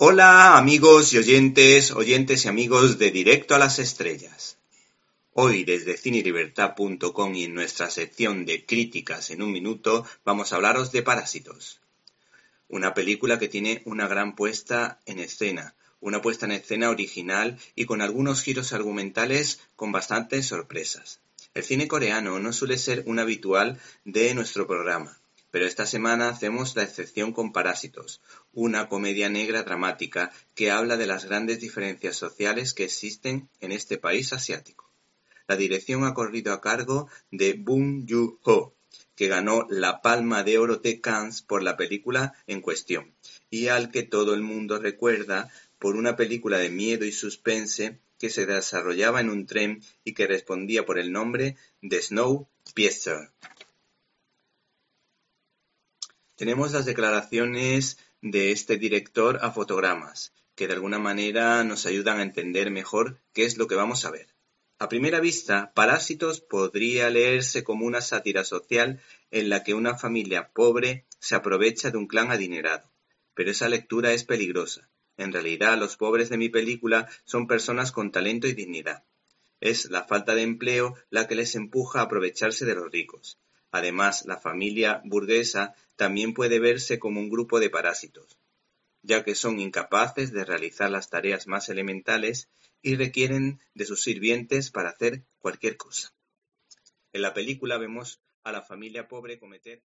Hola amigos y oyentes, oyentes y amigos de Directo a las Estrellas. Hoy desde cinelibertad.com y en nuestra sección de críticas en un minuto vamos a hablaros de Parásitos. Una película que tiene una gran puesta en escena, una puesta en escena original y con algunos giros argumentales con bastantes sorpresas. El cine coreano no suele ser un habitual de nuestro programa, pero esta semana hacemos la excepción con Parásitos, una comedia negra dramática que habla de las grandes diferencias sociales que existen en este país asiático. La dirección ha corrido a cargo de Bong Joon-ho, que ganó la Palma de Oro de Cannes por la película en cuestión, y al que todo el mundo recuerda por una película de miedo y suspense que se desarrollaba en un tren y que respondía por el nombre de Snowpiercer. Tenemos las declaraciones de este director a fotogramas, que de alguna manera nos ayudan a entender mejor qué es lo que vamos a ver. A primera vista, Parásitos podría leerse como una sátira social en la que una familia pobre se aprovecha de un clan adinerado, pero esa lectura es peligrosa. En realidad, los pobres de mi película son personas con talento y dignidad. Es la falta de empleo la que les empuja a aprovecharse de los ricos. Además, la familia burguesa también puede verse como un grupo de parásitos, ya que son incapaces de realizar las tareas más elementales y requieren de sus sirvientes para hacer cualquier cosa. En la película vemos a la familia pobre cometer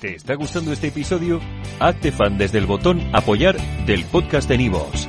¿Te está gustando este episodio? Hazte fan desde el botón apoyar del podcast de Nivos.